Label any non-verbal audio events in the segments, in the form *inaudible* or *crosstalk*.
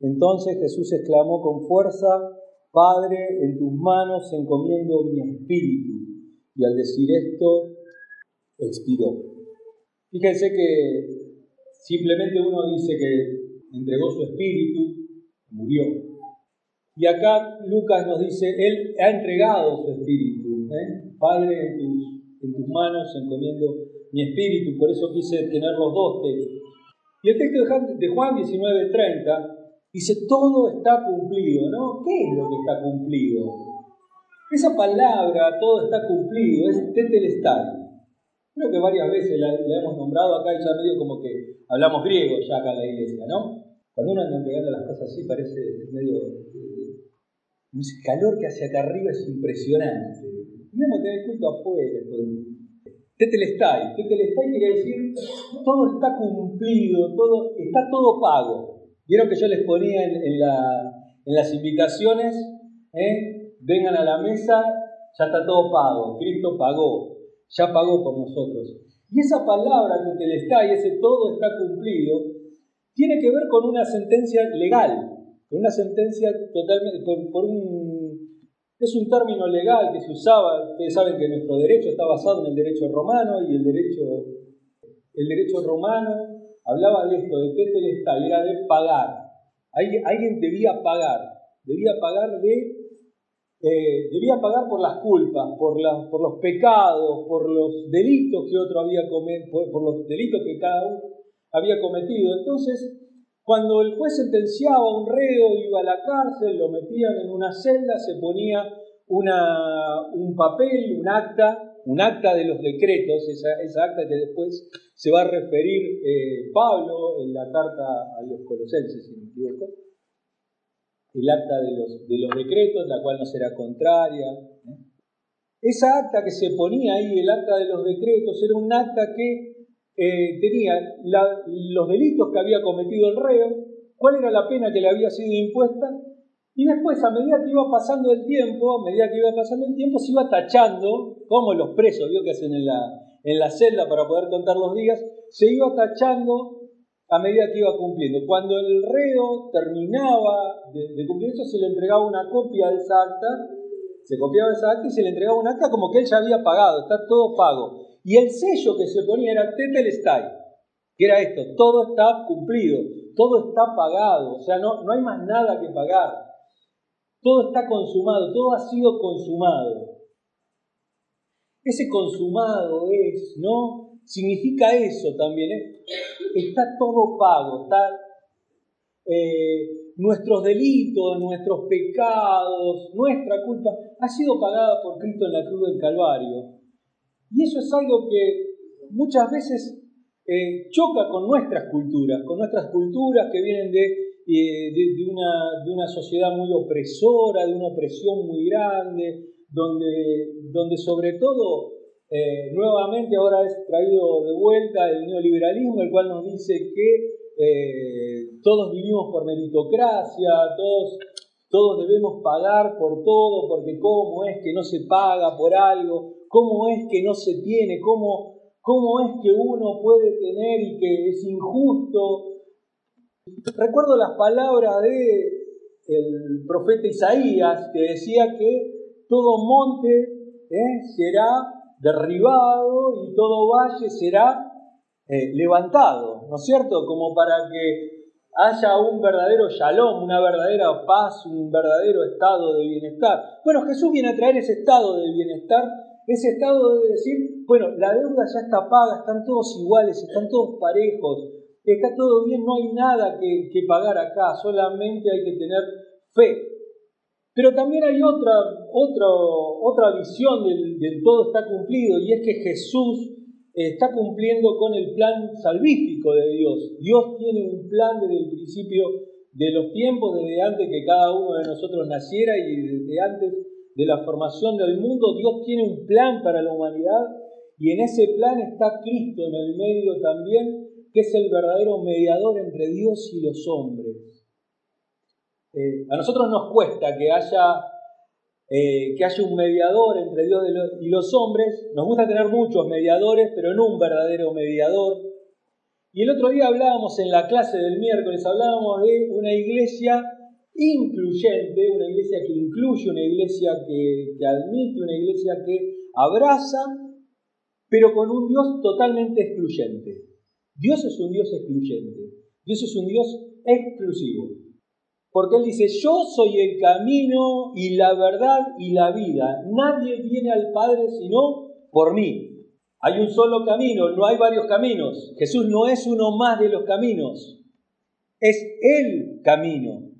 Entonces Jesús exclamó con fuerza, Padre, en tus manos encomiendo mi espíritu. Y al decir esto, expiró. Fíjense que simplemente uno dice que entregó su espíritu, murió. Y acá Lucas nos dice, Él ha entregado su espíritu. ¿eh? Padre, en tus, en tus manos encomiendo mi espíritu. Por eso quise tener los dos textos. Y el texto de Juan 19:30 dice, todo está cumplido, ¿no? ¿Qué es lo que está cumplido? Esa palabra, todo está cumplido, es tetelestai. Creo que varias veces la, hemos nombrado acá y ya medio como que hablamos griego ya acá en la iglesia, ¿no? Cuando uno anda entregando las cosas así parece medio... Eh, un calor que hace acá arriba es impresionante. Tenemos que tener culto afuera. Tetelestai. Tetelestai quiere decir todo está cumplido, todo, está todo pago. Vieron que yo les ponía en, las invitaciones, ¿eh? vengan a la mesa, ya está todo pago, Cristo pagó, ya pagó por nosotros. Y esa palabra tetelestai, ese todo está cumplido, tiene que ver con una sentencia legal, con una sentencia totalmente, es un término legal que se usaba, ustedes saben que nuestro derecho está basado en el derecho romano y el derecho, el derecho romano hablaba de esto, de tetelestai, era de pagar. Alguien debía pagar, debía pagar de, eh, debía pagar por las culpas, por, por los pecados, por los delitos que otro había cometido, por los delitos que cada uno había cometido. Entonces, cuando el juez sentenciaba un reo, iba a la cárcel, lo metían en una celda, se ponía una, un papel, un acta, un acta de los decretos, esa, acta que después se va a referir eh, Pablo en la carta a los colosenses, si me equivoco, el acta de los, de los decretos, la cual no será contraria. ¿eh? Esa acta que se ponía ahí, el acta de los decretos, era un acta que eh, tenía los delitos que había cometido el reo, cuál era la pena que le había sido impuesta, y después, a medida que iba pasando el tiempo, a medida que iba pasando el tiempo, se iba tachando, como los presos, vio que hacen en la, en la celda para poder contar los días, se iba tachando a medida que iba cumpliendo. Cuando el reo terminaba de, cumplir eso, se le entregaba una copia de esa acta, se copiaba esa acta y se le entregaba una acta como que él ya había pagado, está todo pago. Y el sello que se ponía era Tetelestai, que era esto, todo está cumplido, todo está pagado, o sea, no, no hay más nada que pagar. Todo está consumado, todo ha sido consumado. Ese consumado es, ¿no? Significa eso también, ¿eh? Está todo pago, está eh, nuestros delitos, nuestros pecados, nuestra culpa, ha sido pagada por Cristo en la cruz del Calvario. Y eso es algo que muchas veces eh, choca con nuestras culturas, con nuestras culturas que vienen de, eh, de, una, de, una, sociedad muy opresora, de una opresión muy grande, donde, donde sobre todo eh, nuevamente ahora es traído de vuelta el neoliberalismo, el cual nos dice que todos vivimos por meritocracia, todos, todos debemos pagar por todo, porque cómo es que no se paga por algo, cómo es que no se tiene, cómo, cómo es que uno puede tener y que es injusto. Recuerdo las palabras de el profeta Isaías que decía que todo monte ¿eh? será derribado y todo valle será eh, levantado, ¿no es cierto? Como para que haya un verdadero shalom, una verdadera paz, un verdadero estado de bienestar. Bueno, Jesús viene a traer ese estado de bienestar ese estado de decir, bueno, la deuda ya está paga, están todos iguales, están todos parejos, está todo bien, no hay nada que, pagar acá, solamente hay que tener fe. Pero también hay otra, otra, otra visión del, del todo está cumplido y es que Jesús está cumpliendo con el plan salvífico de Dios. Dios tiene un plan desde el principio de los tiempos, desde antes que cada uno de nosotros naciera y desde antes de la formación del mundo, Dios tiene un plan para la humanidad y en ese plan está Cristo en el medio también, que es el verdadero mediador entre Dios y los hombres. Eh, a nosotros nos cuesta que haya, eh, que haya un mediador entre Dios y los hombres. Nos gusta tener muchos mediadores, pero no un verdadero mediador. Y el otro día hablábamos en la clase del miércoles, hablábamos de una iglesia incluyente, una iglesia que incluye, una iglesia que, que admite, una iglesia que abraza, pero con un Dios totalmente excluyente. Dios es un Dios excluyente, Dios es un Dios exclusivo. Porque Él dice, yo soy el camino y la verdad y la vida. Nadie viene al Padre sino por mí. Hay un solo camino, no hay varios caminos. Jesús no es uno más de los caminos, es el camino.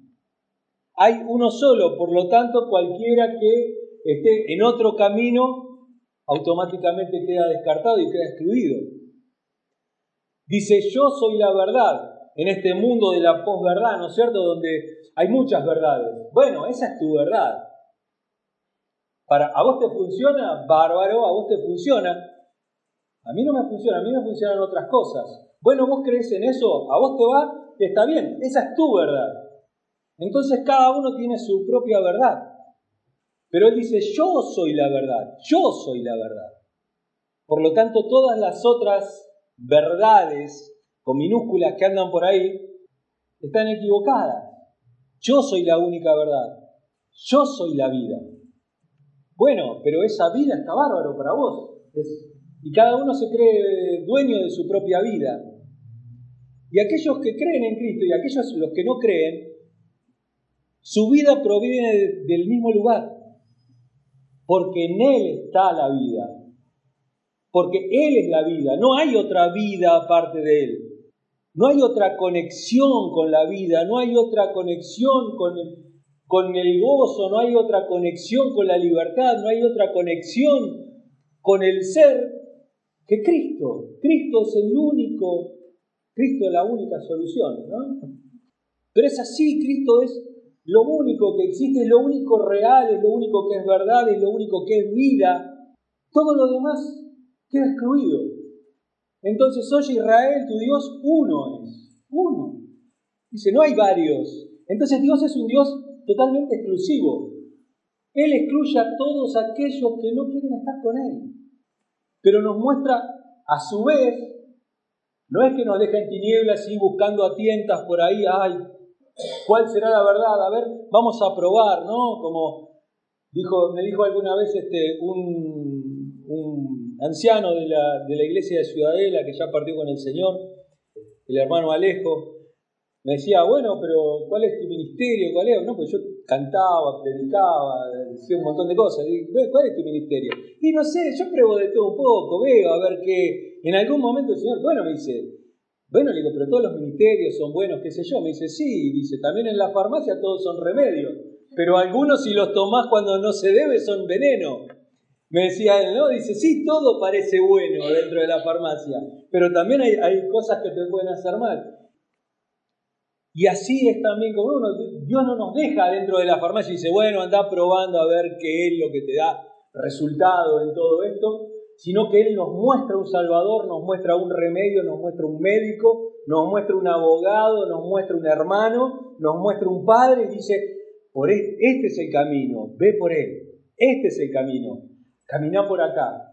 Hay uno solo, por lo tanto cualquiera que esté en otro camino automáticamente queda descartado y queda excluido. Dice, yo soy la verdad en este mundo de la posverdad, ¿no es cierto? Donde hay muchas verdades. Bueno, esa es tu verdad. Para, ¿A vos te funciona? Bárbaro, a vos te funciona. A mí no me funciona, a mí me funcionan otras cosas. Bueno, vos crees en eso, a vos te va, está bien, esa es tu verdad. Entonces cada uno tiene su propia verdad. Pero él dice, yo soy la verdad, yo soy la verdad. Por lo tanto, todas las otras verdades con minúsculas que andan por ahí están equivocadas. Yo soy la única verdad. Yo soy la vida. Bueno, pero esa vida está bárbaro para vos. y cada uno se cree dueño de su propia vida. Y aquellos que creen en Cristo y aquellos los que no creen, su vida proviene del mismo lugar. Porque en Él está la vida. Porque Él es la vida. No hay otra vida aparte de Él. No hay otra conexión con la vida, no hay otra conexión con el, con el gozo, no hay otra conexión con la libertad, no hay otra conexión con el ser que Cristo. Cristo es el único, Cristo es la única solución, ¿no? Pero es así, Cristo es lo único que existe, es lo único real, es lo único que es verdad, es lo único que es vida. Todo lo demás queda excluido. Entonces, oye Israel, tu Dios uno es, uno. Dice, no hay varios. Entonces Dios es un Dios totalmente exclusivo. Él excluye a todos aquellos que no quieren estar con Él. Pero nos muestra a su vez, no es que nos deja en tinieblas y buscando a tientas por ahí, ay, ¿cuál será la verdad? A ver, vamos a probar, ¿no? Como dijo, me dijo alguna vez este, un, un anciano de la, de la iglesia de Ciudadela que ya partió con el Señor, el hermano Alejo, me decía, bueno, pero ¿cuál es tu ministerio? ¿Cuál es? No, pues yo cantaba, predicaba, decía un montón de cosas. ¿Cuál es tu ministerio? Y no sé, yo pruebo de todo un poco, veo a ver qué. En algún momento el Señor, bueno, me dice, bueno, le digo, pero todos los ministerios son buenos, qué sé yo. Me dice, sí, dice, también en la farmacia todos son remedios, pero algunos si los tomás cuando no se debe son veneno. Me decía ¿no? Dice, sí, todo parece bueno dentro de la farmacia, pero también hay, cosas que te pueden hacer mal. Y así es también como uno, Dios no nos deja dentro de la farmacia y dice, bueno, anda probando a ver qué es lo que te da resultado en todo esto, sino que Él nos muestra un Salvador, nos muestra un remedio, nos muestra un médico, nos muestra un abogado, nos muestra un hermano, nos muestra un padre y dice, por e-, este es el camino, ve por Él, este es el camino. Caminá por acá.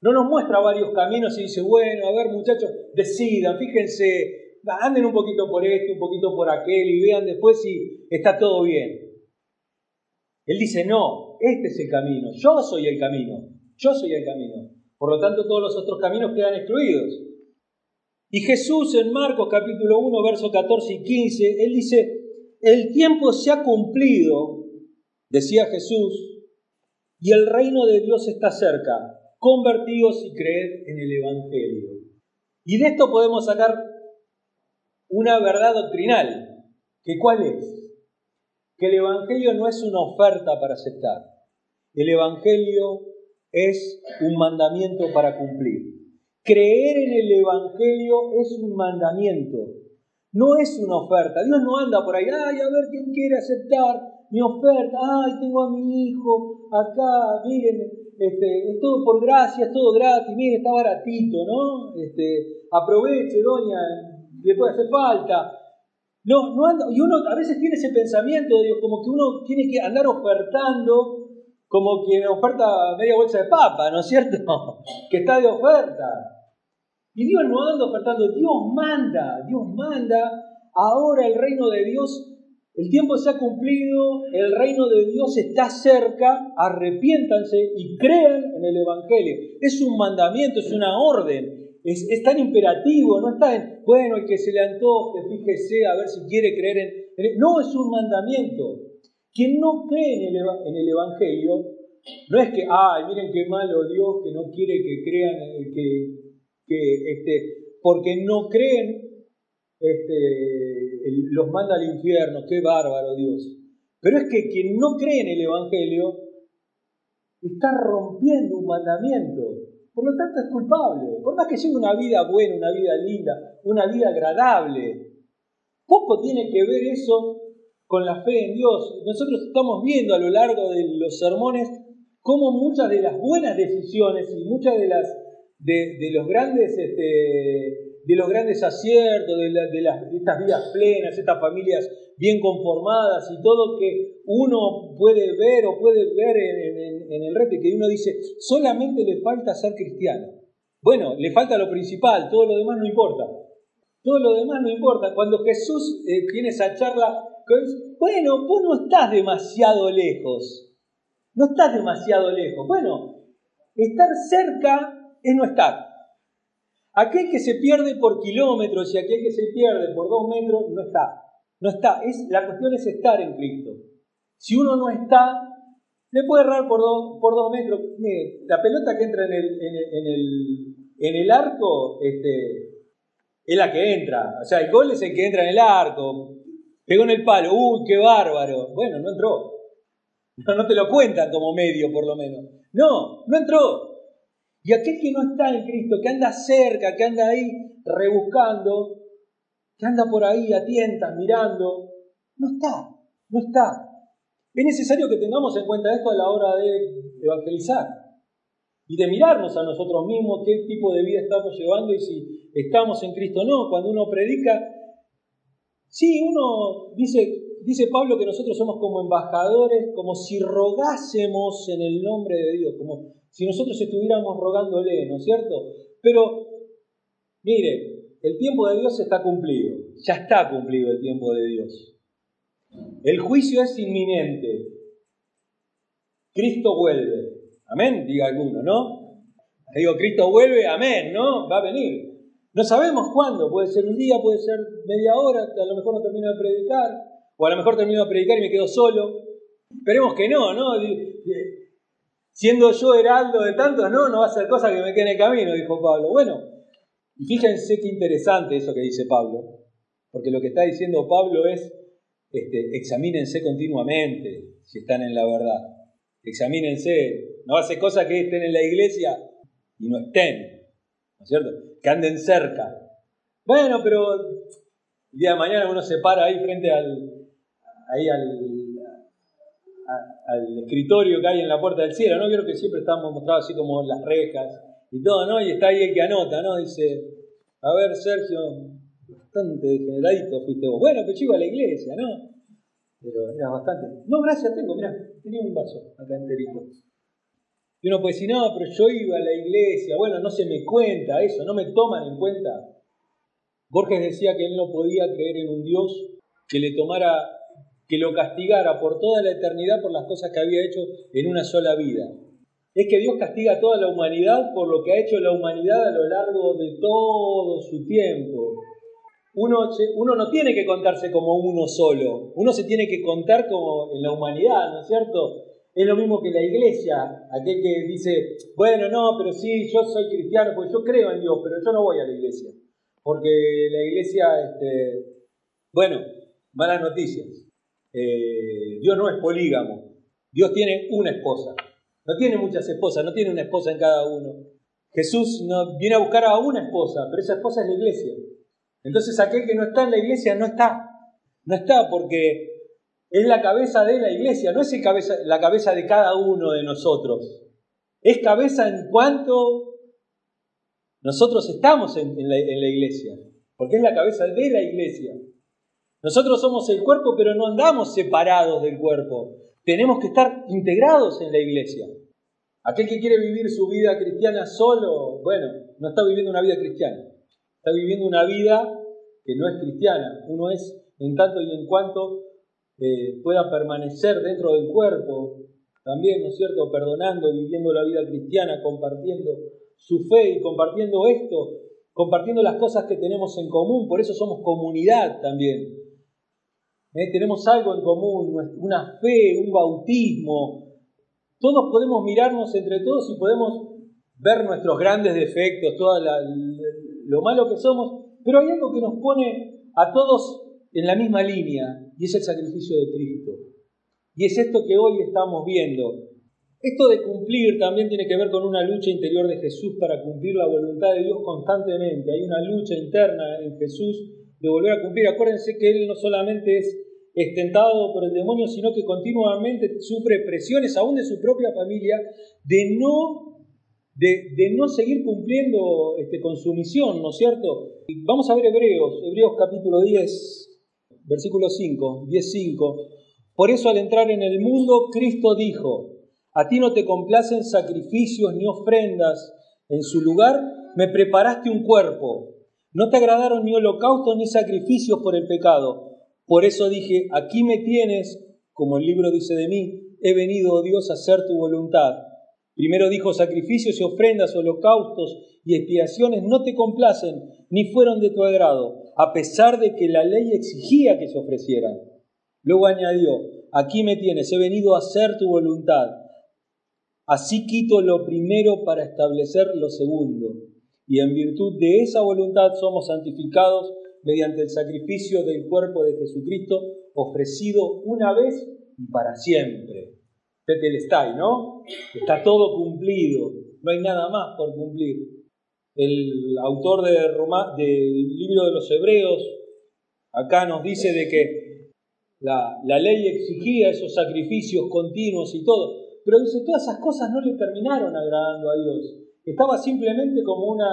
No nos muestra varios caminos y dice, bueno, a ver muchachos, decidan, fíjense, anden un poquito por este, un poquito por aquel y vean después si está todo bien. Él dice, no, este es el camino, yo soy el camino, yo soy el camino. Por lo tanto, todos los otros caminos quedan excluidos. Y Jesús en Marcos capítulo 1, versos 14 y 15, él dice, el tiempo se ha cumplido, decía Jesús, y el reino de Dios está cerca. Convertíos y creed en el Evangelio. Y de esto podemos sacar una verdad doctrinal. ¿Que cuál es? Que el Evangelio no es una oferta para aceptar. El Evangelio es un mandamiento para cumplir. Creer en el Evangelio es un mandamiento, no es una oferta. Dios no anda por ahí, ay, a ver quién quiere aceptar mi oferta, ay, tengo a mi hijo acá, miren, este, es todo por gracia, es todo gratis, miren, está baratito, ¿no? Este, aproveche, doña, le puede hacer falta. No, no anda, y uno a veces tiene ese pensamiento de como que uno tiene que andar ofertando como quien oferta media bolsa de papa, ¿no es cierto? *laughs* que está de oferta. Y Dios no anda ofertando, Dios manda, Dios manda. Ahora el reino de Dios, el tiempo se ha cumplido, el reino de Dios está cerca, arrepiéntanse y crean en el Evangelio. Es un mandamiento, es una orden, es, tan imperativo, no está en, bueno, el que se le antoje, fíjese a ver si quiere creer en... No, es un mandamiento. Quien no cree en el, Evangelio, no es que, ay, miren qué malo Dios que no quiere que crean, que, que este, porque no creen, este, los manda al infierno, qué bárbaro Dios. Pero es que quien no cree en el Evangelio está rompiendo un mandamiento. Por lo tanto es culpable. Por más que lleve una vida buena, una vida linda, una vida agradable. Poco tiene que ver eso con la fe en Dios. Nosotros estamos viendo a lo largo de los sermones cómo muchas de las buenas decisiones y muchas de las de, los grandes este, de los grandes aciertos, de, las, estas vidas plenas, estas familias bien conformadas y todo que uno puede ver o puede ver en, el reto que uno dice, solamente le falta ser cristiano. Bueno, le falta lo principal, todo lo demás no importa. Todo lo demás no importa. Cuando Jesús eh, tiene esa charla, bueno, vos no estás demasiado lejos. No estás demasiado lejos. Bueno, estar cerca es no estar. Aquel que se pierde por kilómetros y aquel que se pierde por dos metros no está. No está. Es, la cuestión es estar en Cristo. Si uno no está, le puede errar por, dos, por dos metros. la pelota que entra en el, en el, en el, arco este, es la que entra. O sea, el gol es el que entra en el arco. Pegó en el palo. ¡Uy, qué bárbaro! Bueno, no entró. No, no te lo cuentan como medio, por lo menos. No, no entró. Y aquel que no está en Cristo, que anda cerca, que anda ahí rebuscando, que anda por ahí a tientas mirando, no está, no está. Es necesario que tengamos en cuenta esto a la hora de evangelizar y de mirarnos a nosotros mismos qué tipo de vida estamos llevando y si estamos en Cristo o no. Cuando uno predica, sí, uno dice, dice Pablo que nosotros somos como embajadores, como si rogásemos en el nombre de Dios, como si nosotros estuviéramos rogándole, ¿no es cierto? Pero, mire, el tiempo de Dios está cumplido, ya está cumplido el tiempo de Dios. El juicio es inminente. Cristo vuelve. Amén, diga alguno, ¿no? Digo, Cristo vuelve, amén, ¿no? Va a venir. No sabemos cuándo, puede ser un día, puede ser media hora, a lo mejor no termino de predicar, o a lo mejor termino de predicar y me quedo solo. Esperemos que no, ¿no? Siendo yo heraldo de tantos, no, no va a ser cosa que me quede en el camino, dijo Pablo. Bueno, y fíjense qué interesante eso que dice Pablo, porque lo que está diciendo Pablo es, este, examínense continuamente si están en la verdad. Examínense, no hace cosa que estén en la iglesia y no estén, ¿no es cierto? Que anden cerca. Bueno, pero el día de mañana uno se para ahí frente al, ahí al, al escritorio que hay en la puerta del cielo, ¿no? Creo que siempre estamos mostrados así como las rejas y todo, ¿no? Y está ahí el que anota, ¿no? Dice, a ver, Sergio, bastante degeneradito fuiste vos. Bueno, pues yo a la iglesia, ¿no? Pero era bastante. No, gracias, tengo, mirá, tenía un vaso acá enterito. Y uno puede decir, no, pero yo iba a la iglesia, bueno, no se me cuenta eso, no me toman en cuenta. Borges decía que él no podía creer en un Dios que le tomara que lo castigara por toda la eternidad por las cosas que había hecho en una sola vida. Es que Dios castiga a toda la humanidad por lo que ha hecho la humanidad a lo largo de todo su tiempo. Uno, no tiene que contarse como uno solo, uno se tiene que contar como en la humanidad, ¿no es cierto? Es lo mismo que la iglesia, aquel que dice, bueno, no, pero sí, yo soy cristiano, porque yo creo en Dios, pero yo no voy a la iglesia. Porque la iglesia, este, bueno, malas noticias. Eh, Dios no es polígamo. Dios tiene una esposa. No tiene muchas esposas, no tiene una esposa en cada uno. Jesús no, viene a buscar a una esposa, pero esa esposa es la iglesia. Entonces aquel que no está en la iglesia no está. No está porque es la cabeza de la iglesia, no es cabeza, la cabeza de cada uno de nosotros. Es cabeza en cuanto nosotros estamos en la iglesia, porque es la cabeza de la iglesia. Nosotros somos el cuerpo, pero no andamos separados del cuerpo. Tenemos que estar integrados en la iglesia. Aquel que quiere vivir su vida cristiana solo, bueno, no está viviendo una vida cristiana. está viviendo una vida que no es cristiana. Uno es en tanto y en cuanto eh, pueda permanecer dentro del cuerpo, también, ¿no es cierto?, perdonando, viviendo la vida cristiana, compartiendo su fe y compartiendo esto, compartiendo las cosas que tenemos en común, por eso somos comunidad también. ¿Eh? Tenemos algo en común, una fe, un bautismo. Todos podemos mirarnos entre todos y podemos ver nuestros grandes defectos, todo lo malo que somos, pero hay algo que nos pone a todos en la misma línea y es el sacrificio de Cristo. Y es esto que hoy estamos viendo. Esto de cumplir también tiene que ver con una lucha interior de Jesús para cumplir la voluntad de Dios constantemente. Hay una lucha interna en Jesús de volver a cumplir. Acuérdense que Él no solamente es estentado por el demonio, sino que continuamente sufre presiones aún de su propia familia de no, de, no seguir cumpliendo este, con su misión, ¿no es cierto? Vamos a ver Hebreos, Hebreos capítulo 10, versículo 5, 10, 5. Por eso al entrar en el mundo, Cristo dijo, a ti no te complacen sacrificios ni ofrendas, en su lugar me preparaste un cuerpo. No te agradaron ni holocaustos ni sacrificios por el pecado. Por eso dije, aquí me tienes, como el libro dice de mí, he venido, oh Dios, a hacer tu voluntad. Primero dijo, sacrificios y ofrendas, holocaustos y expiaciones no te complacen, ni fueron de tu agrado, a pesar de que la ley exigía que se ofrecieran. Luego añadió, aquí me tienes, he venido a hacer tu voluntad. Así quito lo primero para establecer lo segundo. Y en virtud de esa voluntad somos santificados mediante el sacrificio del cuerpo de Jesucristo ofrecido una vez y para siempre. Tetelestai, ¿no? Está todo cumplido, no hay nada más por cumplir. El autor del libro de los Hebreos acá nos dice de que la, la ley exigía esos sacrificios continuos y todo, pero dice, todas esas cosas no le terminaron agradando a Dios. Estaba simplemente como, una,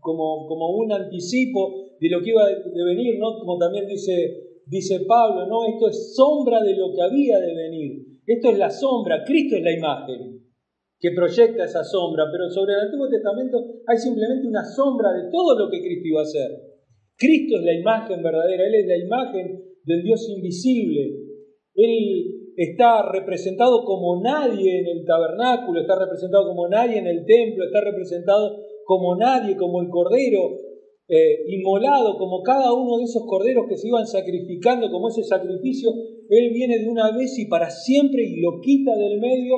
como, como un anticipo de lo que iba a venir, ¿no? Como también dice, dice Pablo, ¿no? Esto es sombra de lo que había de venir. Esto es la sombra, Cristo es la imagen que proyecta esa sombra, pero sobre el Antiguo Testamento hay simplemente una sombra de todo lo que Cristo iba a hacer. Cristo es la imagen verdadera, Él es la imagen del Dios invisible. Él está representado como nadie en el tabernáculo, está representado como nadie en el templo, está representado como nadie, como el Cordero, eh, inmolado como cada uno de esos corderos que se iban sacrificando como ese sacrificio, Él viene de una vez y para siempre y lo quita del medio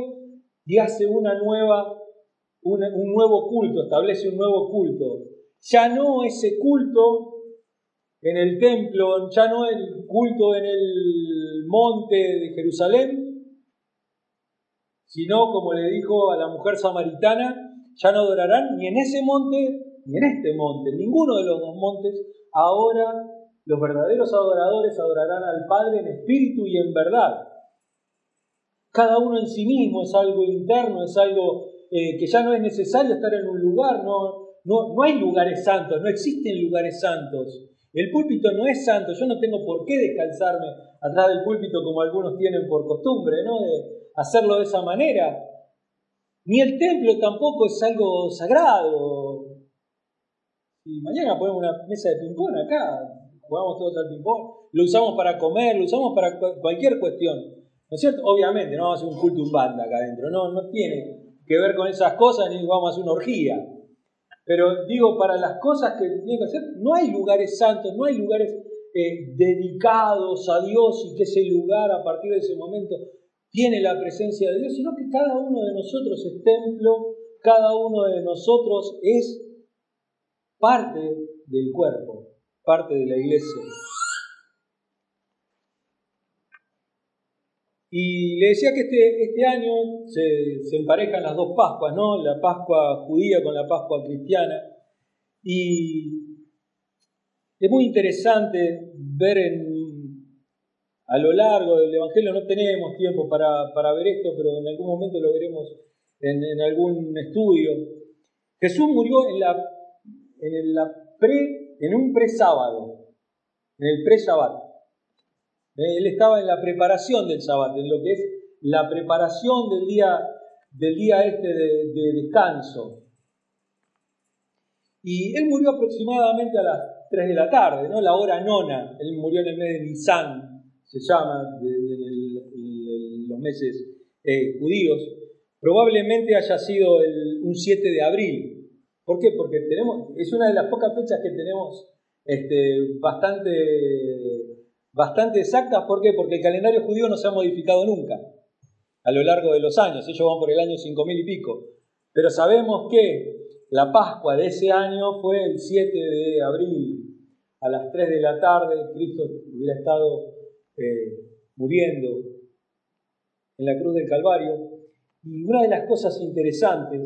y hace una nueva, un nuevo culto, establece un nuevo culto. Ya no ese culto en el templo, ya no el culto en el monte de Jerusalén, sino como le dijo a la mujer samaritana, ya no adorarán ni en ese monte ni en este monte, ninguno de los dos montes, ahora los verdaderos adoradores adorarán al Padre en espíritu y en verdad. Cada uno en sí mismo es algo interno, es algo eh, que ya no es necesario estar en un lugar, no, no, no hay lugares santos, no existen lugares santos. El púlpito no es santo, yo no tengo por qué descalzarme atrás del púlpito como algunos tienen por costumbre, ¿no? De hacerlo de esa manera. Ni el templo tampoco es algo sagrado, y mañana ponemos una mesa de ping-pong acá, jugamos todos al ping-pong, lo usamos para comer, lo usamos para cualquier cuestión. ¿No es cierto? Obviamente, no vamos a hacer un culto un banda acá adentro, no, no tiene que ver con esas cosas ni vamos a hacer una orgía. Pero digo, para las cosas que tienen que hacer, no hay lugares santos, no hay lugares eh, dedicados a Dios y que ese lugar a partir de ese momento tiene la presencia de Dios, sino que cada uno de nosotros es templo, cada uno de nosotros es parte del cuerpo, parte de la iglesia. Y le decía que este, este año se, se, emparejan las dos Pascuas, ¿no? La Pascua judía con la Pascua cristiana. Y es muy interesante ver en, a lo largo del Evangelio, no tenemos tiempo para, para ver esto, pero en algún momento lo veremos en, en algún estudio. Jesús murió en la en, la pre, en un pre-sábado, en el pre-Shabbat. Eh, él estaba en la preparación del Shabbat, en lo que es la preparación del día, este de, descanso. Y él murió aproximadamente a las 3 de la tarde, ¿no? la hora nona. Él murió en el mes de Nisan, se llama, de, los meses eh, judíos. Probablemente haya sido un 7 de abril. ¿Por qué? Porque tenemos, es una de las pocas fechas que tenemos este, bastante, bastante exactas. ¿Por qué? Porque el calendario judío no se ha modificado nunca a lo largo de los años. Ellos van por el año 5000 y pico. Pero sabemos que la Pascua de ese año fue el 7 de abril. A las 3 de la tarde Cristo hubiera estado eh, muriendo en la cruz del Calvario. Y una de las cosas interesantes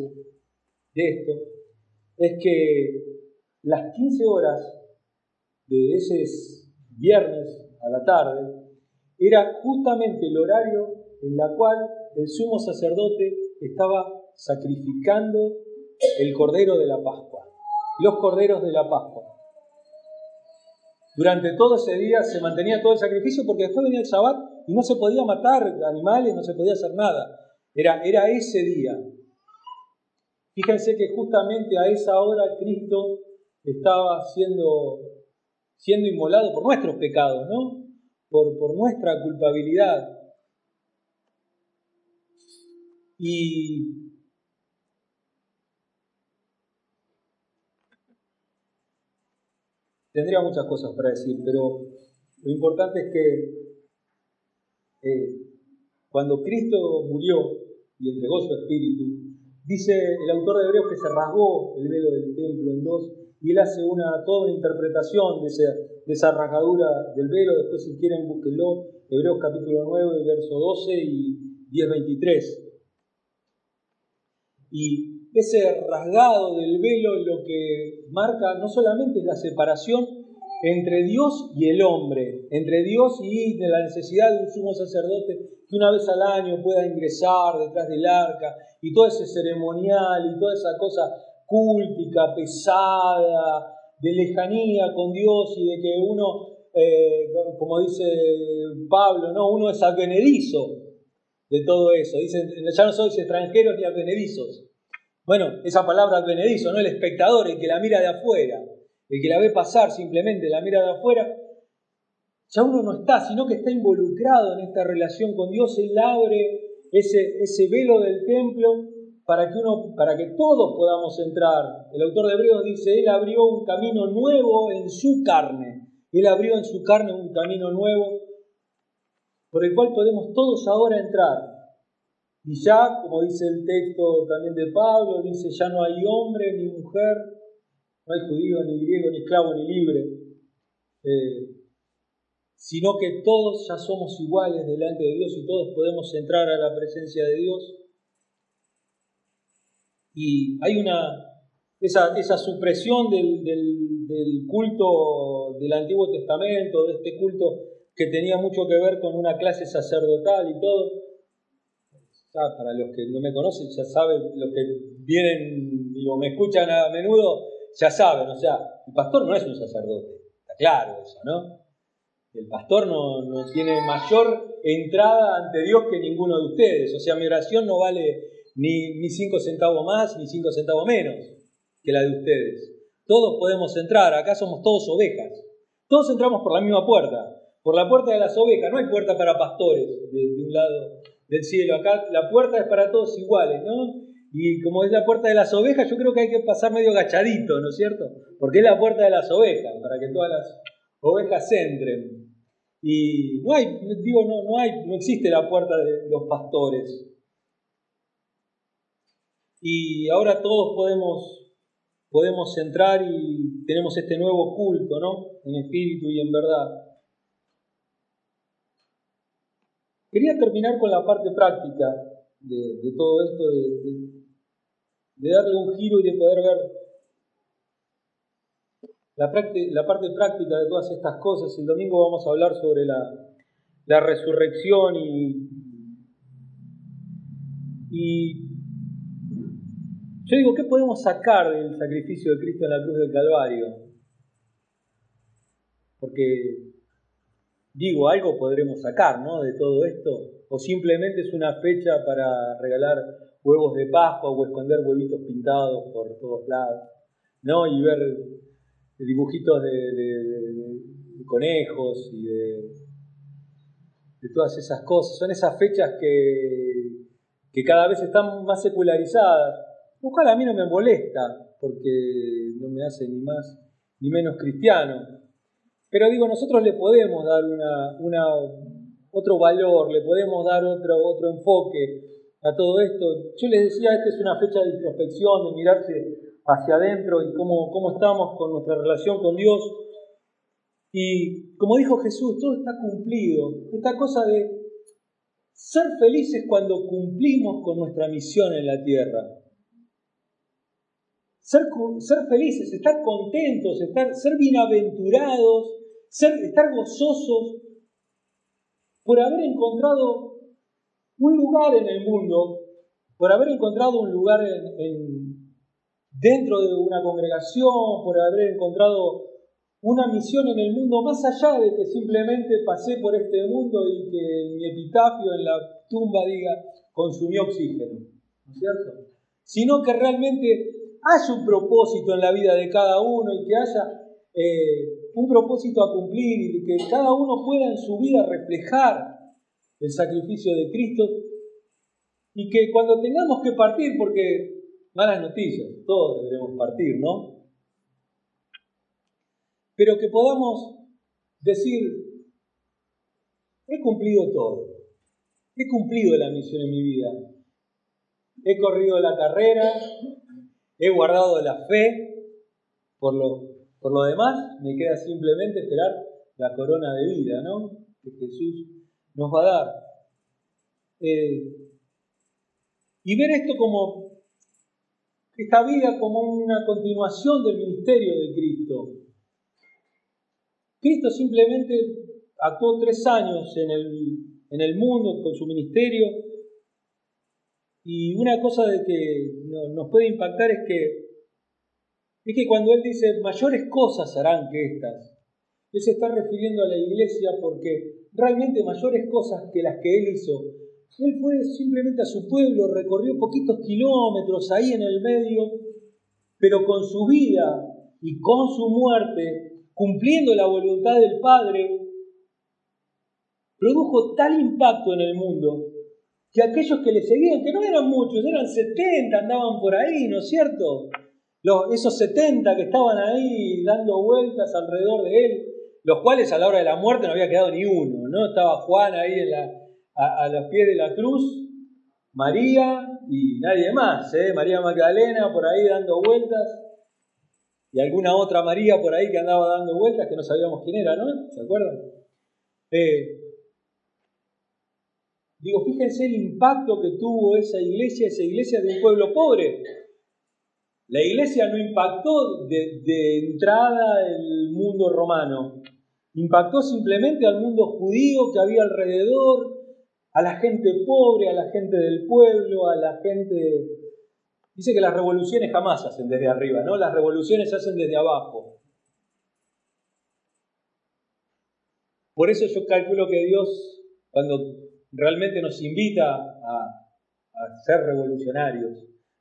de esto es que las 15 horas de ese viernes a la tarde era justamente el horario en la cual el sumo sacerdote estaba sacrificando el cordero de la Pascua, los corderos de la Pascua. Durante todo ese día se mantenía todo el sacrificio porque después venía el Shabbat y no se podía matar animales, no se podía hacer nada. Era, era ese día. Fíjense que justamente a esa hora Cristo estaba siendo, siendo inmolado por nuestros pecados, ¿no? Por, por nuestra culpabilidad. Y Tendría muchas cosas para decir, pero lo importante es que eh, cuando Cristo murió y entregó su espíritu, dice el autor de Hebreos que se rasgó el velo del templo en dos y él hace una, toda una interpretación de, esa rasgadura del velo. Después, si quieren, búsquenlo. Hebreos capítulo 9, verso 12 y 10, 23. Y ese rasgado del velo lo que marca no solamente es la separación entre Dios y el hombre, entre Dios y la necesidad de un sumo sacerdote que una vez al año pueda ingresar detrás del arca y todo ese ceremonial y toda esa cosa cúltica, pesada, de lejanía con Dios y de que uno, eh, como dice Pablo, no, uno es advenedizo de todo eso. Dicen, ya no sois extranjeros ni advenedizos, bueno, esa palabra advenedizo, ¿no? El espectador, el que la mira de afuera, el que la ve pasar simplemente, la mira de afuera, ya uno no está, sino que está involucrado en esta relación con Dios. Él abre ese, ese velo del templo para que, uno, para que todos podamos entrar. El autor de Hebreos dice, Él abrió un camino nuevo en su carne. Él abrió en su carne un camino nuevo por el cual podemos todos ahora entrar. Y ya, como dice el texto también de Pablo, dice, ya no hay hombre ni mujer, no hay judío ni griego, ni esclavo ni libre, eh, sino que todos ya somos iguales delante de Dios y todos podemos entrar a la presencia de Dios. Y hay una, esa, esa supresión del, del, culto del Antiguo Testamento, de este culto que tenía mucho que ver con una clase sacerdotal y todo, para los que no me conocen, ya saben, los que vienen o me escuchan a menudo, ya saben, o sea, el pastor no es un sacerdote, está claro eso, ¿no? El pastor no, no tiene mayor entrada ante Dios que ninguno de ustedes, o sea, mi oración no vale ni, ni cinco centavos más ni cinco centavos menos que la de ustedes. Todos podemos entrar, acá somos todos ovejas. Todos entramos por la misma puerta, por la puerta de las ovejas. No hay puerta para pastores de un lado del cielo. Acá la puerta es para todos iguales, ¿no? Y como es la puerta de las ovejas, yo creo que hay que pasar medio agachadito, ¿no es cierto? Porque es la puerta de las ovejas, para que todas las ovejas entren. Y no hay, digo, no, no hay, no existe la puerta de los pastores. Y ahora todos podemos, podemos entrar y tenemos este nuevo culto, ¿no? En espíritu y en verdad. Quería terminar con la parte práctica de, todo esto, de, darle un giro y de poder ver la, la, parte práctica de todas estas cosas. El domingo vamos a hablar sobre la, resurrección y yo digo, ¿qué podemos sacar del sacrificio de Cristo en la cruz del Calvario? Porque Digo, algo podremos sacar, ¿no? De todo esto. O simplemente es una fecha para regalar huevos de Pascua o esconder huevitos pintados por todos lados. ¿no? Y ver dibujitos de, conejos y de, todas esas cosas. Son esas fechas que, que cada vez están más secularizadas, lo cual a mí no me molesta, porque no me hace ni más ni menos cristiano. Pero digo, nosotros le podemos dar otro valor, le podemos dar otro, otro enfoque a todo esto. Yo les decía, esta es una fecha de introspección, de mirarse hacia adentro y cómo estamos con nuestra relación con Dios. Y como dijo Jesús, todo está cumplido. Esta cosa de ser felices cuando cumplimos con nuestra misión en la tierra. Ser, ser felices, estar contentos, estar, ser bienaventurados, ser, estar gozosos por haber encontrado un lugar en el mundo, por haber encontrado un lugar en, dentro de una congregación, por haber encontrado una misión en el mundo, más allá de que simplemente pasé por este mundo y que mi epitafio en la tumba diga consumió oxígeno, ¿no es cierto? Sino que realmente haya un propósito en la vida de cada uno y que haya eh, un propósito a cumplir y que cada uno pueda en su vida reflejar el sacrificio de Cristo. Y que cuando tengamos que partir, porque malas noticias, todos deberemos partir, ¿no? Pero que podamos decir, he cumplido todo, he cumplido la misión en mi vida, he corrido la carrera, he guardado la fe, por lo, demás me queda simplemente esperar la corona de vida, ¿no? Que Jesús nos va a dar. Eh, y ver esto como esta vida como una continuación del ministerio de Cristo. Cristo simplemente actuó tres años en el mundo con su ministerio y una cosa de que nos puede impactar es que es que cuando él dice mayores cosas harán que estas, él se está refiriendo a la iglesia porque realmente mayores cosas que las que él hizo. Él fue simplemente a su pueblo, recorrió poquitos kilómetros ahí en el medio, pero con su vida y con su muerte, cumpliendo la voluntad del Padre, produjo tal impacto en el mundo que aquellos que le seguían, que no eran muchos, eran 70, andaban por ahí, ¿no es cierto? Los, esos 70 que estaban ahí dando vueltas alrededor de él, los cuales a la hora de la muerte no había quedado ni uno, ¿no? Estaba Juan ahí la, a, los pies de la cruz, María y nadie más, ¿eh? María Magdalena por ahí dando vueltas, y alguna otra María por ahí que andaba dando vueltas que no sabíamos quién era, ¿no? ¿Se acuerdan? Eh, digo, fíjense el impacto que tuvo esa iglesia, esa iglesia de un pueblo pobre. La iglesia no impactó de, entrada el mundo romano, Impactó simplemente al mundo judío que había alrededor, a la gente pobre, a la gente del pueblo, a la gente... Dice que las revoluciones jamás hacen desde arriba, ¿no? Las revoluciones se hacen desde abajo. Por eso yo calculo que Dios, cuando realmente nos invita a, ser revolucionarios,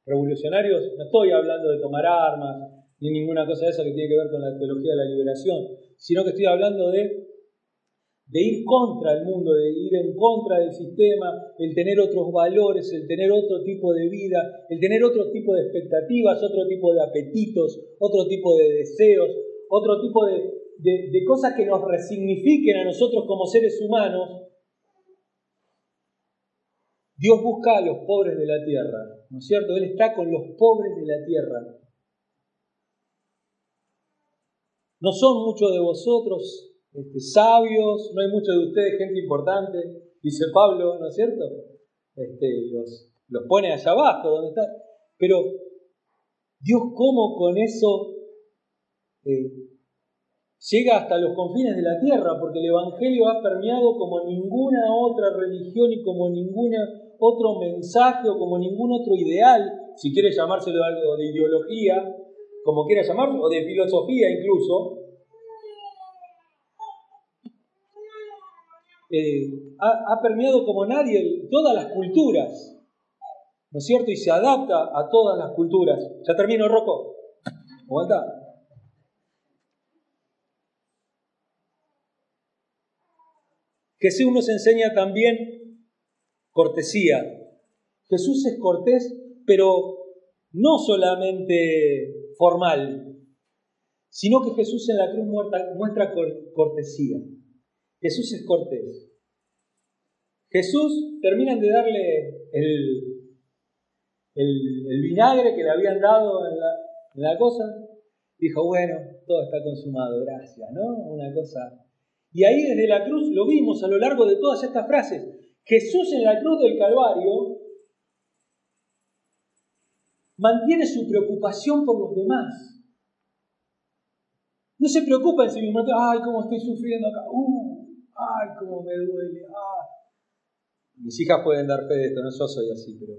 revolucionarios, no estoy hablando de tomar armas, ni ninguna cosa de esa que tiene que ver con la teología de la liberación, sino que estoy hablando de, ir contra el mundo, de ir en contra del sistema, el tener otros valores, el tener otro tipo de vida, el tener otro tipo de expectativas, otro tipo de apetitos, otro tipo de deseos, otro tipo de cosas que nos resignifiquen a nosotros como seres humanos. Dios busca a los pobres de la tierra, ¿no es cierto? Él está con los pobres de la tierra. No son muchos de vosotros este, sabios, no hay muchos de ustedes gente importante, dice Pablo, ¿no es cierto? Este, los, pone allá abajo, donde está. Pero Dios, ¿cómo con eso eh, llega hasta los confines de la tierra? Porque el Evangelio ha permeado como ninguna otra religión y como ningún otro mensaje o como ningún otro ideal, si quiere llamárselo algo de ideología, como quiera llamarlo, o de filosofía incluso, eh, ha, permeado como nadie todas las culturas, ¿no es cierto? Y se adapta a todas las culturas. Ya termino, Rocco. Aguanta. Jesús nos enseña también cortesía. Jesús es cortés, pero no solamente formal, sino que Jesús en la cruz muestra cortesía. Jesús es cortés. Jesús terminan de darle el, el, vinagre que le habían dado en la, en la cosa. Dijo, bueno, todo está consumado, gracias, ¿no? Una cosa y ahí desde la cruz lo vimos a lo largo de todas estas frases. Jesús en la cruz del Calvario mantiene su preocupación por los demás. No se preocupa en sí mismo, ay, cómo estoy sufriendo acá, uh, ay, cómo me duele, ah. Mis hijas pueden dar fe de esto, no yo soy así, pero,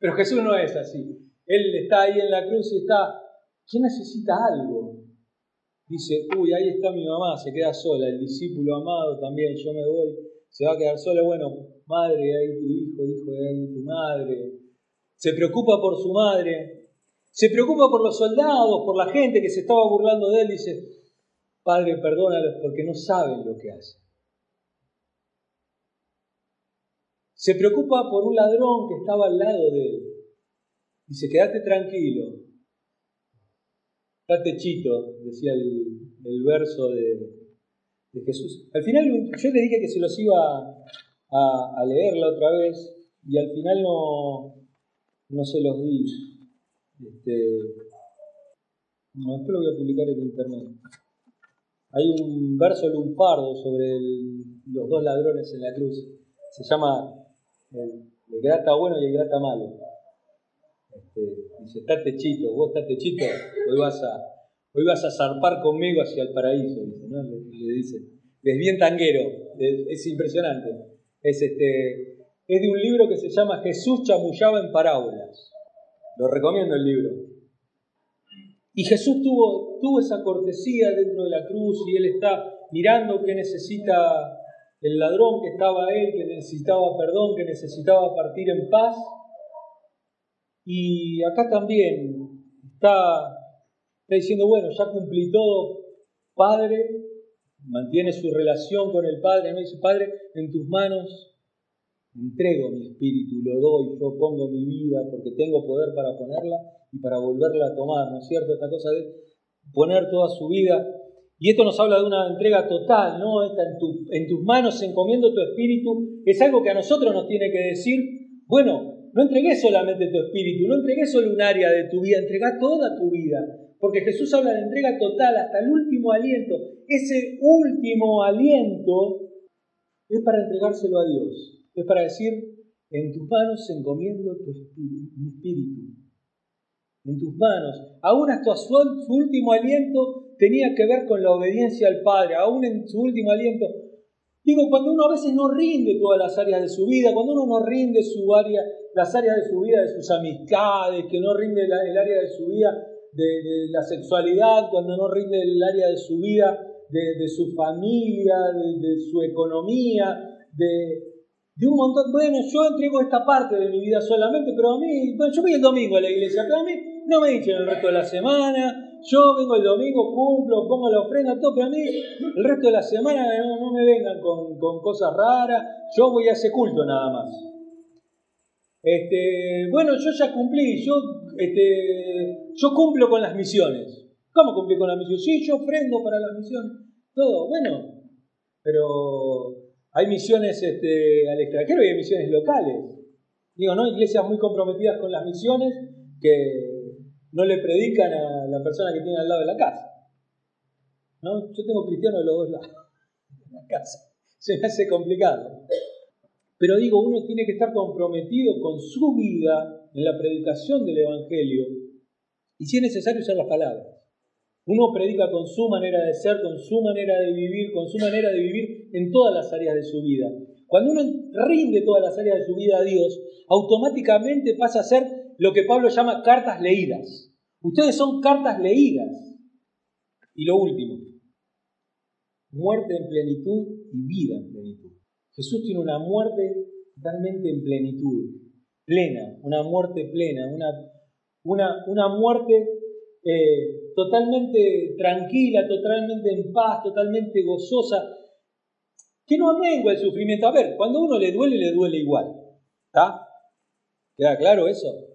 pero Jesús no es así. Él está ahí en la cruz y está, ¿quién necesita algo? Dice, uy, ahí está mi mamá, se queda sola, el discípulo amado también, yo me voy, se va a quedar sola, bueno, madre, ahí tu hijo, hijo, ahí tu madre. Se preocupa por su madre, se preocupa por los soldados, por la gente que se estaba burlando de él, dice, Padre, perdónalos porque no saben lo que hacen. Se preocupa por un ladrón que estaba al lado de él. Dice, quédate tranquilo, Está techito, decía el, verso de, Jesús. Al final yo le dije que se los iba a, leer la otra vez y al final no, no se los di. Este, no, después lo voy a publicar en internet. Hay un verso lumpardo sobre los dos ladrones en la cruz. Se llama el, el grata bueno y el grata malo. Este, dice, está techito, vos estás techito, hoy vas a, hoy vas a zarpar conmigo hacia el paraíso, dice, ¿no? le, dice. Es bien tanguero, es, impresionante. Es, este, es de un libro que se llama Jesús chamullaba en parábolas. Lo recomiendo el libro. Y Jesús tuvo, tuvo esa cortesía dentro de la cruz y él está mirando qué necesita el ladrón que estaba él, que necesitaba perdón, que necesitaba partir en paz y acá también está, diciendo, bueno, ya cumplí todo, Padre, mantiene su relación con el Padre, no dice, Padre, en tus manos entrego mi espíritu, lo doy, yo pongo mi vida porque tengo poder para ponerla y para volverla a tomar, ¿no es cierto? Esta cosa de poner toda su vida. Y esto nos habla de una entrega total, ¿no? Esta en, en tus manos encomiendo tu espíritu, es algo que a nosotros nos tiene que decir, bueno, no entregué solamente tu espíritu, no entregué solo un área de tu vida, entrega toda tu vida. Porque Jesús habla de entrega total hasta el último aliento. Ese último aliento es para entregárselo a Dios. Es para decir, en tus manos encomiendo tu espíritu, mi espíritu. En tus manos. Aún hasta su, su último aliento tenía que ver con la obediencia al Padre. Aún en su último aliento Digo, cuando uno a veces no rinde todas las áreas de su vida, cuando uno no rinde su área, las áreas de su vida, de sus amistades, que no rinde el área de su vida de, la sexualidad, cuando no rinde el área de su vida de, su familia, de, su economía, de, un montón. Bueno, yo entrego esta parte de mi vida solamente, pero a mí, bueno, yo voy el domingo a la iglesia, pero a mí no me dicen el resto de la semana, yo vengo el domingo, cumplo, pongo la ofrenda, todo, pero a mí el resto de la semana no, me vengan con, cosas raras, yo voy a ese culto nada más. Este, bueno, yo ya cumplí, yo, este, yo cumplo con las misiones. ¿Cómo cumplí con las misiones? Sí, yo ofrendo para las misiones. Todo, bueno, pero hay misiones este, al extranjero y hay misiones locales. Digo, ¿no? Iglesias muy comprometidas con las misiones que no le predican a la persona que tiene al lado de la casa. ¿No? Yo tengo cristianos de los dos lados en la casa. Se me hace complicado. Pero digo, uno tiene que estar comprometido con su vida en la predicación del Evangelio y si es necesario usar las palabras. Uno predica con su manera de ser, con su manera de vivir, con su manera de vivir en todas las áreas de su vida. Cuando uno rinde todas las áreas de su vida a Dios, automáticamente pasa a ser lo que Pablo llama cartas leídas. Ustedes son cartas leídas. Y lo último, muerte en plenitud y vida en plenitud. Jesús tiene una muerte totalmente en plenitud, plena, una muerte plena, una, una, una muerte eh, totalmente tranquila, totalmente en paz, totalmente gozosa, que no amengua el sufrimiento. A ver, cuando uno le duele, le duele igual. ¿Está? ¿Queda claro eso?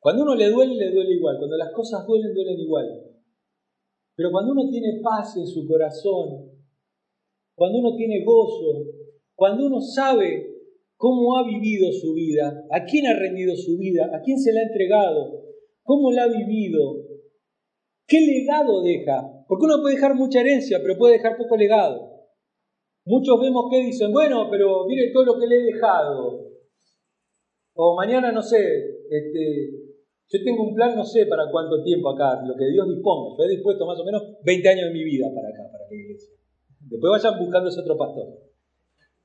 Cuando uno le duele, le duele igual. Cuando las cosas duelen, duelen igual. Pero cuando uno tiene paz en su corazón, cuando uno tiene gozo, cuando uno sabe cómo ha vivido su vida, a quién ha rendido su vida, a quién se la ha entregado, cómo la ha vivido, qué legado deja. Porque uno puede dejar mucha herencia, pero puede dejar poco legado. Muchos vemos que dicen, bueno, pero mire todo lo que le he dejado. O mañana, no sé, este, yo tengo un plan, no sé para cuánto tiempo acá, lo que Dios disponga. Yo he dispuesto más o menos 20 años de mi vida para acá, para la iglesia. Después vayan buscando ese otro pastor.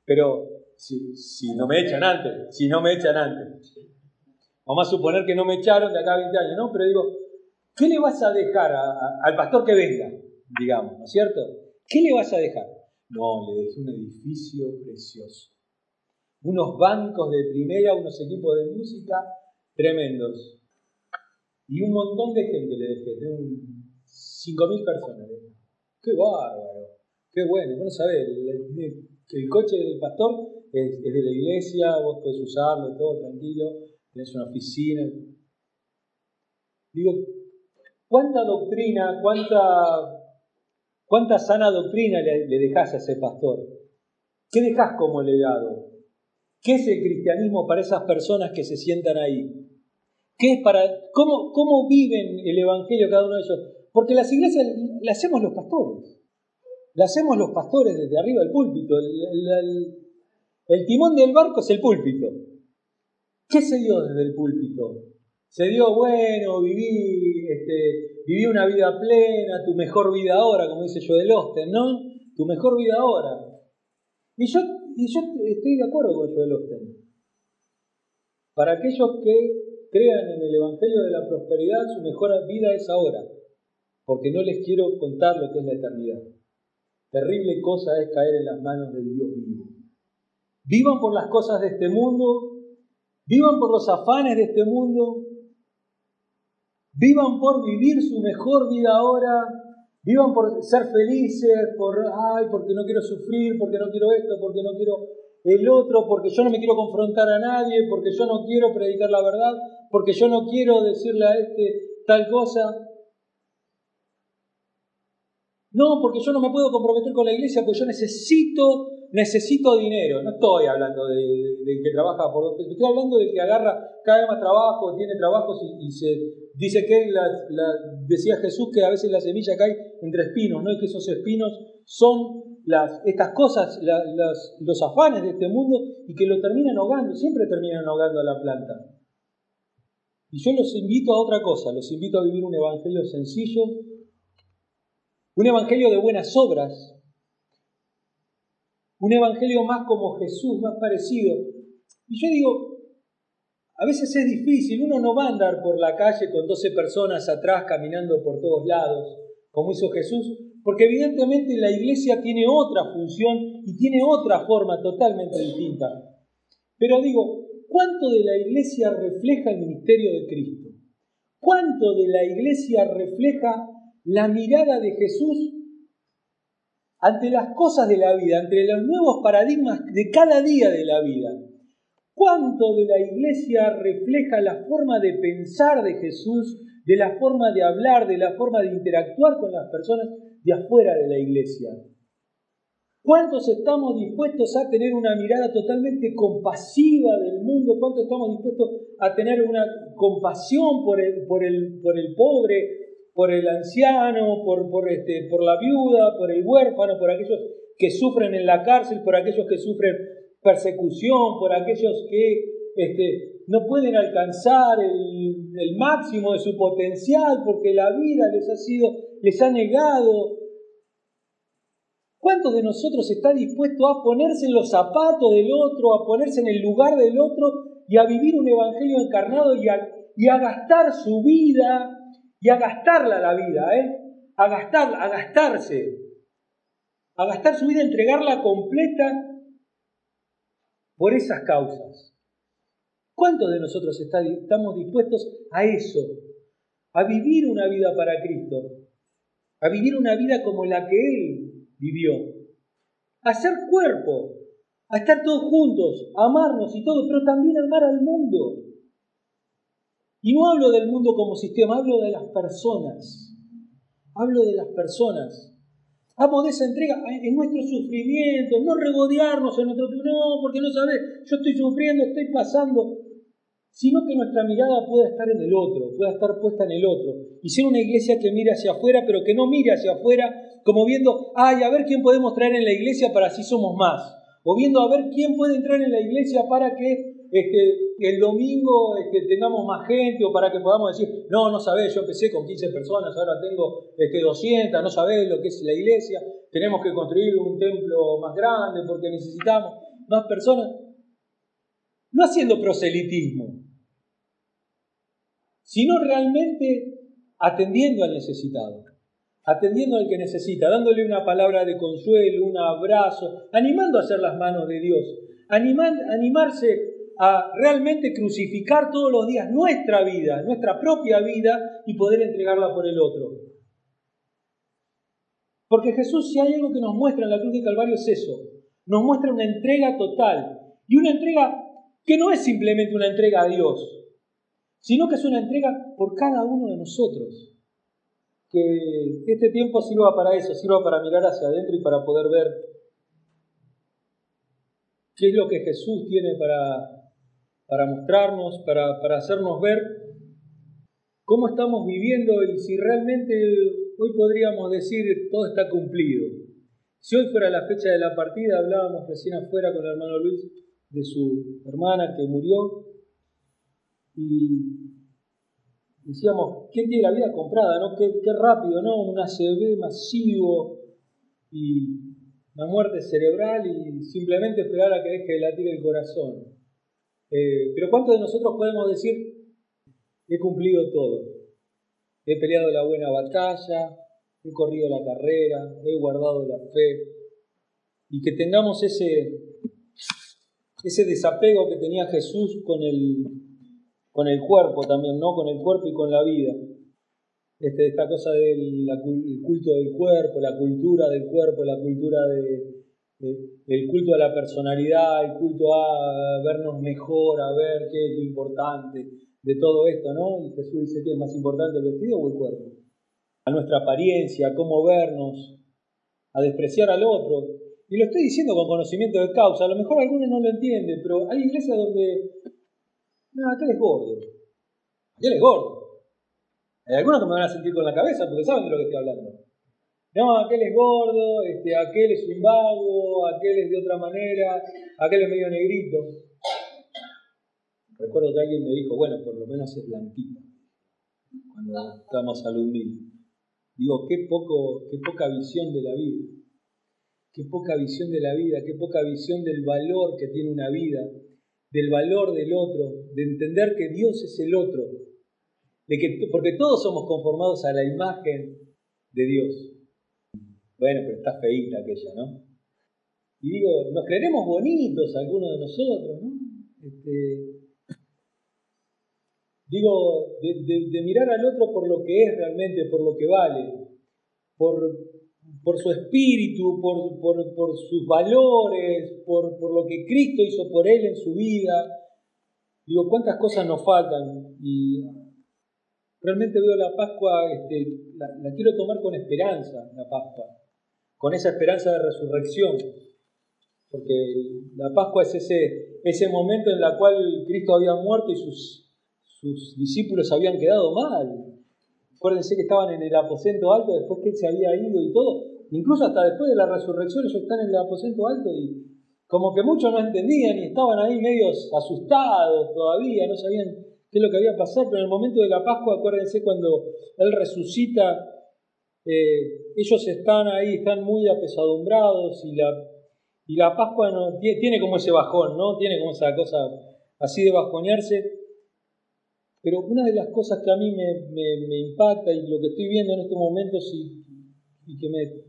Pero si, no me echan antes, si no me echan antes. Vamos a suponer que no me echaron de acá a 20 años, ¿no? Pero digo, ¿qué le vas a dejar al pastor que venga? Digamos, ¿no es cierto? ¿Qué le vas a dejar? No, le dejé un edificio precioso. Unos bancos de primera, unos equipos de música tremendos. Y un montón de gente le dejé, de 5.000 personas. ¡Qué bárbaro! ¡Qué bueno! Bueno, sabés, el, coche del pastor es, de la iglesia, vos podés usarlo, todo tranquilo, tenés una oficina. Digo, ¿cuánta doctrina, cuánta ¿Cuánta sana doctrina le, dejas a ese pastor? ¿Qué dejas como legado? ¿Qué es el cristianismo para esas personas que se sientan ahí? ¿Qué para, cómo, cómo viven el Evangelio cada uno de ellos? Porque las iglesias las hacemos los pastores. Las hacemos los pastores desde arriba del púlpito. El, el timón del barco es el púlpito. ¿Qué se dio desde el púlpito? Se dio, bueno, viví este, viví una vida plena, tu mejor vida ahora, como dice Joel Osten, ¿no? Tu mejor vida ahora. Y yo, y yo estoy de acuerdo con Joel Osten. Para aquellos que crean en el Evangelio de la Prosperidad, su mejor vida es ahora, porque no les quiero contar lo que es la eternidad. Terrible cosa es caer en las manos del Dios vivo. Vivan por las cosas de este mundo, vivan por los afanes de este mundo, Vivan por vivir su mejor vida ahora. Vivan por ser felices, por, ay, porque no quiero sufrir, porque no quiero esto, porque no quiero el otro, porque yo no me quiero confrontar a nadie, porque yo no quiero predicar la verdad, porque yo no quiero decirle a este tal cosa. No, porque yo no me puedo comprometer con la iglesia, porque yo necesito, necesito dinero. No estoy hablando de, que trabaja por dos pesos, estoy hablando de que agarra cada vez más trabajo, tiene trabajos y, se dice que decía Jesús que a veces la semilla cae entre espinos, ¿no? Y que esos espinos son las, estas cosas, los afanes de este mundo y que lo terminan ahogando, siempre terminan ahogando a la planta. Y yo los invito a otra cosa, los invito a vivir un evangelio sencillo, un evangelio de buenas obras. Un evangelio más como Jesús, más parecido. Y yo digo, a veces es difícil, uno no va a andar por la calle con 12 personas atrás caminando por todos lados, como hizo Jesús, porque evidentemente la iglesia tiene otra función y tiene otra forma totalmente distinta. Pero digo, ¿cuánto de la iglesia refleja el ministerio de Cristo? ¿Cuánto de la iglesia refleja la mirada de Jesús ante las cosas de la vida, ante los nuevos paradigmas de cada día de la vida. ¿Cuánto de la iglesia refleja la forma de pensar de Jesús, de la forma de hablar, de la forma de interactuar con las personas de afuera de la iglesia? ¿Cuántos estamos dispuestos a tener una mirada totalmente compasiva del mundo? ¿Cuántos estamos dispuestos a tener una compasión por el, por el, por el pobre, por el anciano, por, por, este, por la viuda, por el huérfano, por aquellos que sufren en la cárcel, por aquellos que sufren persecución, por aquellos que este, no pueden alcanzar el, el, máximo de su potencial porque la vida les ha sido, les ha negado. ¿Cuántos de nosotros está dispuesto a ponerse en los zapatos del otro, a ponerse en el lugar del otro y a vivir un evangelio encarnado y a, a gastar su vida y a gastarla la vida, ¿eh? a gastarla, a gastarse, a gastar su vida, entregarla completa por esas causas. ¿Cuántos de nosotros estamos dispuestos a eso? a vivir una vida para Cristo, a vivir una vida como la que Él vivió, a ser cuerpo, a estar todos juntos, a amarnos y todo, pero también amar al mundo. Y no hablo del mundo como sistema, hablo de las personas. Hablo de las personas. Hablo de esa entrega en nuestro sufrimiento, no regodearnos en nuestro... No, porque no sabes, yo estoy sufriendo, estoy pasando sino que nuestra mirada pueda estar en el otro, pueda estar puesta en el otro, y ser una iglesia que mire hacia afuera, pero que no mire hacia afuera como viendo, ay, a ver quién podemos traer en la iglesia para así somos más, o viendo a ver quién puede entrar en la iglesia para que este, el domingo este, tengamos más gente, o para que podamos decir, no, no sabés, yo empecé con 15 personas, ahora tengo este, 200, no sabés lo que es la iglesia, tenemos que construir un templo más grande porque necesitamos más personas no haciendo proselitismo, sino realmente atendiendo al necesitado, atendiendo al que necesita, dándole una palabra de consuelo, un abrazo, animando a hacer las manos de Dios, animarse a realmente crucificar todos los días nuestra vida, nuestra propia vida y poder entregarla por el otro. Porque Jesús, si hay algo que nos muestra en la cruz de Calvario es eso, nos muestra una entrega total y una entrega que no es simplemente una entrega a Dios, sino que es una entrega por cada uno de nosotros. Que este tiempo sirva para eso, sirva para mirar hacia adentro y para poder ver qué es lo que Jesús tiene para, para mostrarnos, para, para hacernos ver cómo estamos viviendo y si realmente hoy podríamos decir todo está cumplido. Si hoy fuera la fecha de la partida, hablábamos recién afuera con el hermano Luis, de su hermana que murió. Y decíamos, ¿quién tiene la vida comprada? ¿no? Qué, rápido, ¿no? Un ACV masivo y una muerte cerebral y simplemente esperar a que deje de latir el corazón. Eh, pero ¿cuántos de nosotros podemos decir, he cumplido todo? He peleado la buena batalla, he corrido la carrera, he guardado la fe. Y que tengamos ese, ese desapego que tenía Jesús con el, con el cuerpo también, ¿no? Con el cuerpo y con la vida. Este, esta cosa del culto del cuerpo, la cultura del cuerpo, la cultura de, el culto a la personalidad, el culto a vernos mejor, a ver qué es lo importante de todo esto, ¿no? Y Jesús dice que es más importante el vestido o el cuerpo. A nuestra apariencia, a cómo vernos, a despreciar al otro. Y lo estoy diciendo con conocimiento de causa, a lo mejor algunos no lo entienden, pero hay iglesias donde, no, aquel es gordo, aquel es gordo. Hay algunos que me van a sentir con la cabeza porque saben de lo que estoy hablando. No, aquel es gordo, este, aquel es un vago, aquel es de otra manera, aquel es medio negrito. Recuerdo que alguien me dijo, bueno, por lo menos es blanquito, cuando estamos al humilde. Digo, qué, poco, qué poca visión de la vida. Qué poca visión de la vida, qué poca visión del valor que tiene una vida, del valor del otro, de entender que Dios es el otro, de que, porque todos somos conformados a la imagen de Dios. Bueno, pero está feíta aquella, ¿no? Y digo, nos creeremos bonitos algunos de nosotros, ¿no? Este, digo, de, mirar al otro por lo que es realmente, por lo que vale, por, su espíritu, por, sus valores, por, lo que Cristo hizo por él en su vida. Digo, ¿cuántas cosas nos faltan? Y realmente veo la Pascua, este, la, quiero tomar con esperanza, la Pascua, con esa esperanza de resurrección. Porque la Pascua es ese, ese momento en el cual Cristo había muerto y sus, sus discípulos habían quedado mal. Acuérdense que estaban en el aposento alto después que él se había ido y todo. Incluso hasta después de la resurrección ellos están en el aposento alto y como que muchos no entendían y estaban ahí medios asustados todavía, no sabían qué es lo que había pasado, pero en el momento de la Pascua, acuérdense cuando Él resucita, eh, ellos están ahí, están muy apesadumbrados y la, y la Pascua no, tiene como ese bajón, ¿no? Tiene como esa cosa así de bajonearse. Pero una de las cosas que a mí me, impacta y lo que estoy viendo en estos momentos y, y que me,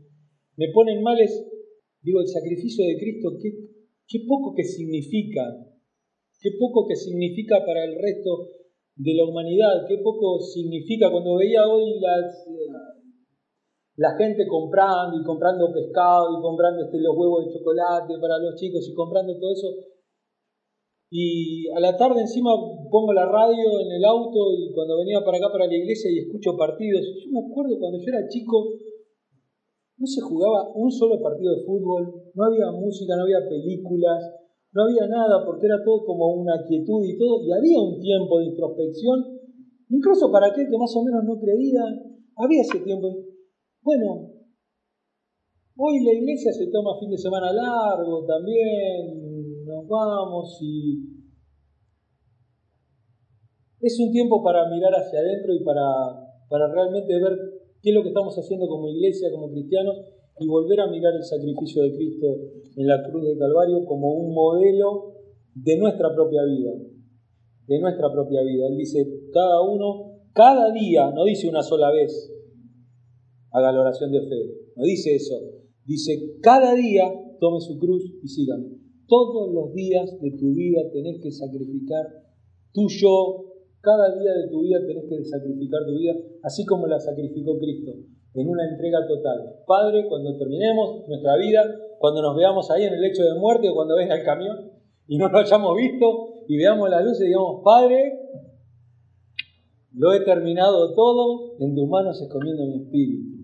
me ponen mal es, digo, el sacrificio de Cristo, qué, qué poco que significa, qué poco que significa para el resto de la humanidad, qué poco significa cuando veía hoy las, la gente comprando y comprando pescado y comprando este, los huevos de chocolate para los chicos y comprando todo eso. Y a la tarde encima pongo la radio en el auto y cuando venía para acá para la iglesia y escucho partidos. Yo me acuerdo cuando yo era chico, no se jugaba un solo partido de fútbol, no había música, no había películas, no había nada porque era todo como una quietud y todo, y había un tiempo de introspección, incluso para aquel que más o menos no creía, había ese tiempo. Bueno, hoy la iglesia se toma fin de semana largo también, nos vamos y es un tiempo para mirar hacia adentro y para, para realmente ver qué es lo que estamos haciendo como iglesia, como cristianos, y volver a mirar el sacrificio de Cristo en la cruz del Calvario como un modelo de nuestra propia vida, de nuestra propia vida. Él dice, cada uno, cada día, no dice una sola vez, haga la oración de fe. No dice eso. Dice, cada día tome su cruz y sígame. Todos los días de tu vida tenés que sacrificar tu yo. Cada día de tu vida tenés que sacrificar tu vida, así como la sacrificó Cristo, en una entrega total. Padre, cuando terminemos nuestra vida, cuando nos veamos ahí en el lecho de muerte o cuando venga el camión y no lo hayamos visto y veamos la luz y digamos, Padre, lo he terminado todo, en tus manos escondiendo mi espíritu.